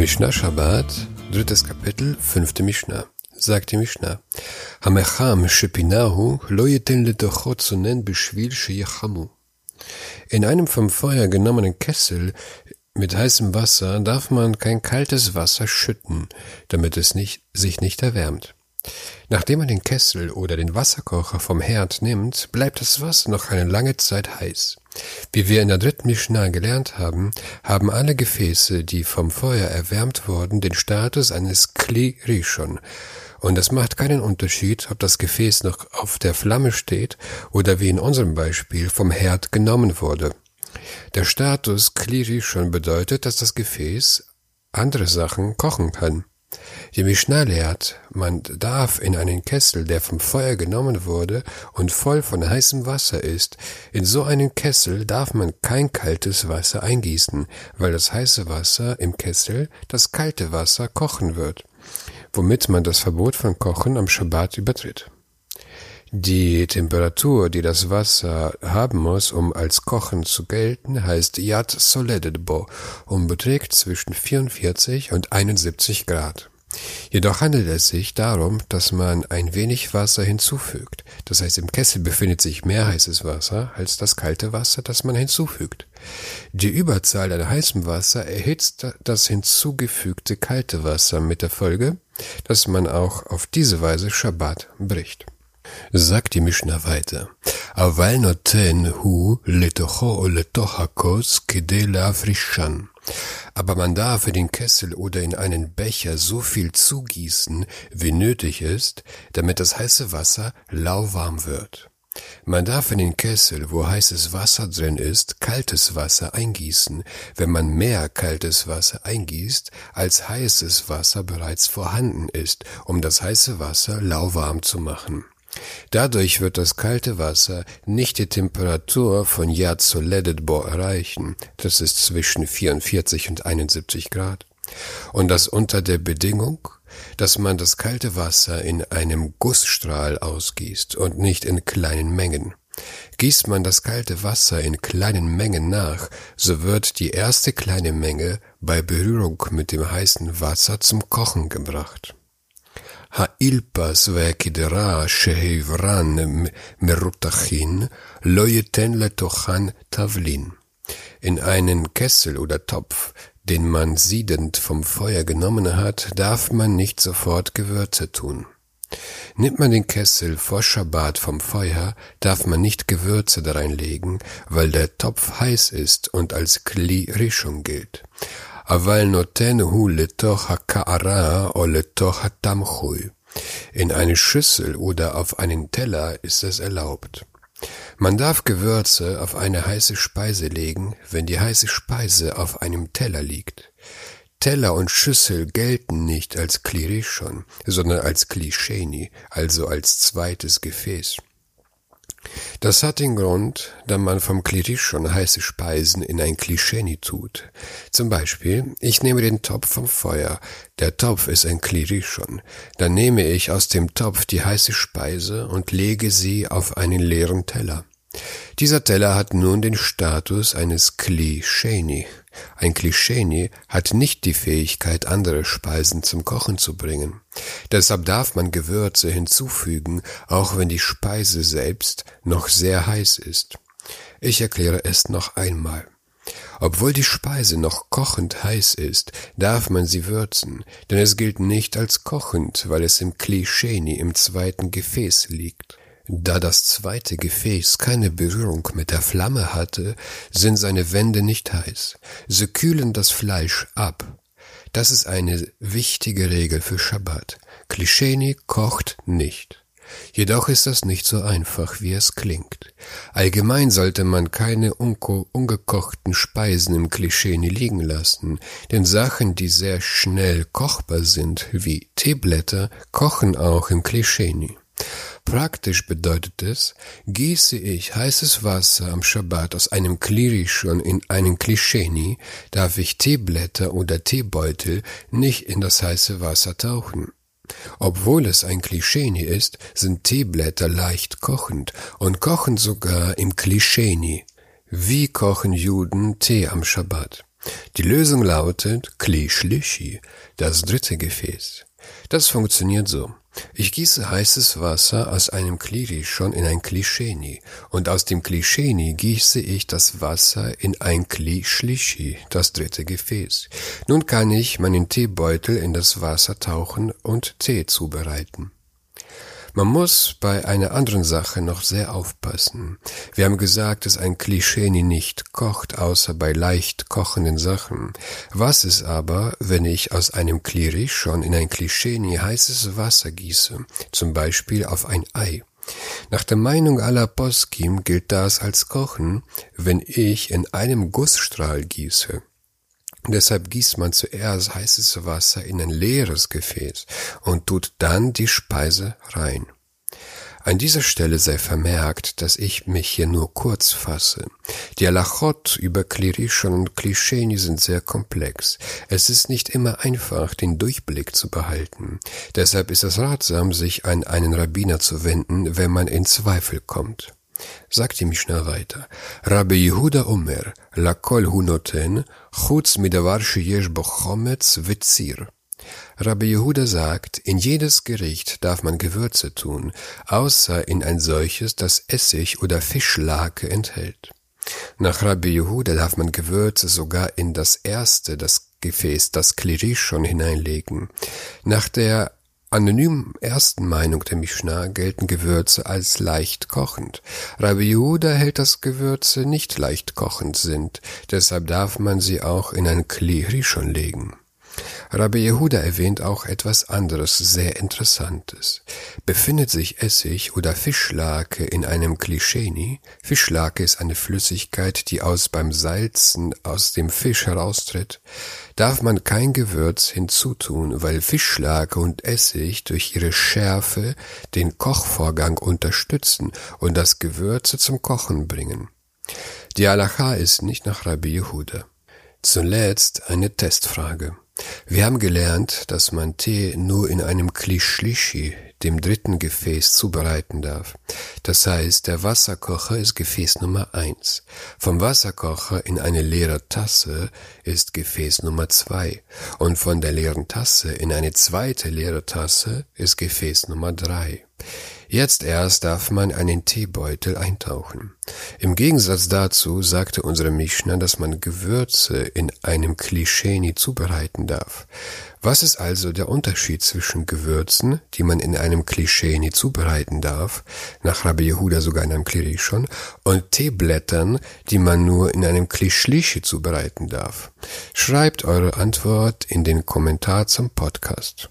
Mishnah Shabbat, drittes Kapitel, fünfte Mishnah. Sagt die Mishnah. Hamecham shepinahu lo yeten letochot zunen bishvil sheyachamu. In einem vom Feuer genommenen Kessel mit heißem Wasser darf man kein kaltes Wasser schütten, damit es nicht, sich nicht erwärmt. Nachdem man den Kessel oder den Wasserkocher vom Herd nimmt, bleibt das Wasser noch eine lange Zeit heiß. Wie wir in der dritten Mishnah gelernt haben, haben alle Gefäße, die vom Feuer erwärmt wurden, den Status eines Kli Rishon. Und es macht keinen Unterschied, ob das Gefäß noch auf der Flamme steht oder wie in unserem Beispiel vom Herd genommen wurde. Der Status Kli Rishon bedeutet, dass das Gefäß andere Sachen kochen kann. Die Mishnah lehrt, man darf in einen Kessel, der vom Feuer genommen wurde und voll von heißem Wasser ist, in so einen Kessel darf man kein kaltes Wasser eingießen, weil das heiße Wasser im Kessel das kalte Wasser kochen wird, womit man das Verbot von Kochen am Schabbat übertritt. Die Temperatur, die das Wasser haben muss, um als Kochen zu gelten, heißt Yad Soledetbo und beträgt zwischen 44 und 71 Grad. Jedoch handelt es sich darum, dass man ein wenig Wasser hinzufügt. Das heißt, im Kessel befindet sich mehr heißes Wasser als das kalte Wasser, das man hinzufügt. Die Überzahl an heißem Wasser erhitzt das hinzugefügte kalte Wasser mit der Folge, dass man auch auf diese Weise Schabbat bricht. Sagt die Mishnah weiter. Aval noten hu letocho letochakos kede lafrishan. Aber man darf in den Kessel oder in einen Becher so viel zugießen, wie nötig ist, damit das heiße Wasser lauwarm wird. Man darf in den Kessel, wo heißes Wasser drin ist, kaltes Wasser eingießen, wenn man mehr kaltes Wasser eingießt, als heißes Wasser bereits vorhanden ist, um das heiße Wasser lauwarm zu machen. Dadurch wird das kalte Wasser nicht die Temperatur von Yad Soledetbo erreichen, das ist zwischen 44 und 71 Grad, und das unter der Bedingung, dass man das kalte Wasser in einem Gussstrahl ausgießt und nicht in kleinen Mengen. Gießt man das kalte Wasser in kleinen Mengen nach, so wird die erste kleine Menge bei Berührung mit dem heißen Wasser zum Kochen gebracht. האילפס והקדרה שהעברן מרותחין לא ייתן לתוכן תבלין. In einen Kessel oder Topf, den man siedend vom Feuer genommen hat, darf man nicht sofort Gewürze tun. Nimmt man den Kessel vor Schabbat vom Feuer, darf man nicht Gewürze dareinlegen, weil der Topf heiß ist und als Kli Rishon gilt. אבל נותן הוא לתוך הקערה או לתוך התמחוי. In eine Schüssel oder auf einen Teller ist es erlaubt. Man darf Gewürze auf eine heiße Speise legen, wenn die heiße Speise auf einem Teller liegt. Teller und Schüssel gelten nicht als Klirishon, sondern als Klisheni, also als zweites Gefäß. Das hat den Grund, da man vom Klirisch schon heiße Speisen in ein Klischeni tut. Zum Beispiel, ich nehme den Topf vom Feuer, der Topf ist ein Klirischon, dann nehme ich aus dem Topf die heiße Speise und lege sie auf einen leeren Teller. Dieser Teller hat nun den Status eines Klisheni. Ein Klisheni hat nicht die Fähigkeit, andere Speisen zum Kochen zu bringen. Deshalb darf man Gewürze hinzufügen, auch wenn die Speise selbst noch sehr heiß ist. Ich erkläre es noch einmal. Obwohl die Speise noch kochend heiß ist, darf man sie würzen, denn es gilt nicht als kochend, weil es im Klisheni im zweiten Gefäß liegt. Da das zweite Gefäß keine Berührung mit der Flamme hatte, sind seine Wände nicht heiß. Sie kühlen das Fleisch ab. Das ist eine wichtige Regel für Schabbat. Klischeni kocht nicht. Jedoch ist das nicht so einfach, wie es klingt. Allgemein sollte man keine ungekochten Speisen im Klischeni liegen lassen, denn Sachen, die sehr schnell kochbar sind, wie Teeblätter, kochen auch im Klischeni. Praktisch bedeutet es, gieße ich heißes Wasser am Schabbat aus einem Klirischon in einen Klischeni, darf ich Teeblätter oder Teebeutel nicht in das heiße Wasser tauchen. Obwohl es ein Klischeni ist, sind Teeblätter leicht kochend und kochen sogar im Klischeni. Wie kochen Juden Tee am Schabbat? Die Lösung lautet Kli Schlishi, das dritte Gefäß. Das funktioniert so. Ich gieße heißes Wasser aus einem Kliri schon in ein Klisheni und aus dem Klisheni gieße ich das Wasser in ein Kli Schlishi, das dritte Gefäß. Nun kann ich meinen Teebeutel in das Wasser tauchen und Tee zubereiten. Man muss bei einer anderen Sache noch sehr aufpassen. Wir haben gesagt, dass ein Klischeeni nicht kocht, außer bei leicht kochenden Sachen. Was ist aber, wenn ich aus einem Kliri schon in ein Klischeeni heißes Wasser gieße, zum Beispiel auf ein Ei? Nach der Meinung aller Poskim gilt das als Kochen, wenn ich in einem Gussstrahl gieße. Deshalb gießt man zuerst heißes Wasser in ein leeres Gefäß und tut dann die Speise rein. An dieser Stelle sei vermerkt, dass ich mich hier nur kurz fasse. Die Alachot über Klirishon und Klisheni sind sehr komplex. Es ist nicht immer einfach, den Durchblick zu behalten. Deshalb ist es ratsam, sich an einen Rabbiner zu wenden, wenn man in Zweifel kommt sagt die Mishnah weiter. Rabbi Yehuda Omer, lakol hunoten, chutz midavar sheyesh bo chometz vitzir. Rabbi Yehuda sagt, in jedes Gericht darf man Gewürze tun, außer in ein solches, das Essig oder Fischlake enthält. Nach Rabbi Yehuda darf man Gewürze sogar in das erste, das Gefäß, das Klirisch schon hineinlegen. Nach der anonymen ersten Meinung der Mishnah gelten Gewürze als leicht kochend. Rabbi Yehuda hält, dass Gewürze nicht leicht kochend sind, deshalb darf man sie auch in ein Kli schon legen. Rabbi Yehuda erwähnt auch etwas anderes sehr Interessantes. Befindet sich Essig oder Fischlake in einem Klischeni? Fischlake ist eine Flüssigkeit, die aus beim Salzen aus dem Fisch heraustritt. Darf man kein Gewürz hinzutun, weil Fischlake und Essig durch ihre Schärfe den Kochvorgang unterstützen und das Gewürze zum Kochen bringen. Die Alacha ist nicht nach Rabbi Yehuda. Zuletzt eine Testfrage. Wir haben gelernt, dass man Tee nur in einem Klischlishi, dem dritten Gefäß, zubereiten darf. Das heißt, der Wasserkocher ist Gefäß Nummer eins. Vom Wasserkocher in eine leere Tasse ist Gefäß Nummer zwei. Und von der leeren Tasse in eine zweite leere Tasse ist Gefäß Nummer drei. Jetzt erst darf man einen Teebeutel eintauchen. Im Gegensatz dazu sagte unsere Mishnah, dass man Gewürze in einem Klischeni zubereiten darf. Was ist also der Unterschied zwischen Gewürzen, die man in einem Klischeni zubereiten darf, nach Rabbi Yehuda sogar in einem Klirishon, und Teeblättern, die man nur in einem Klischlishi zubereiten darf? Schreibt eure Antwort in den Kommentar zum Podcast.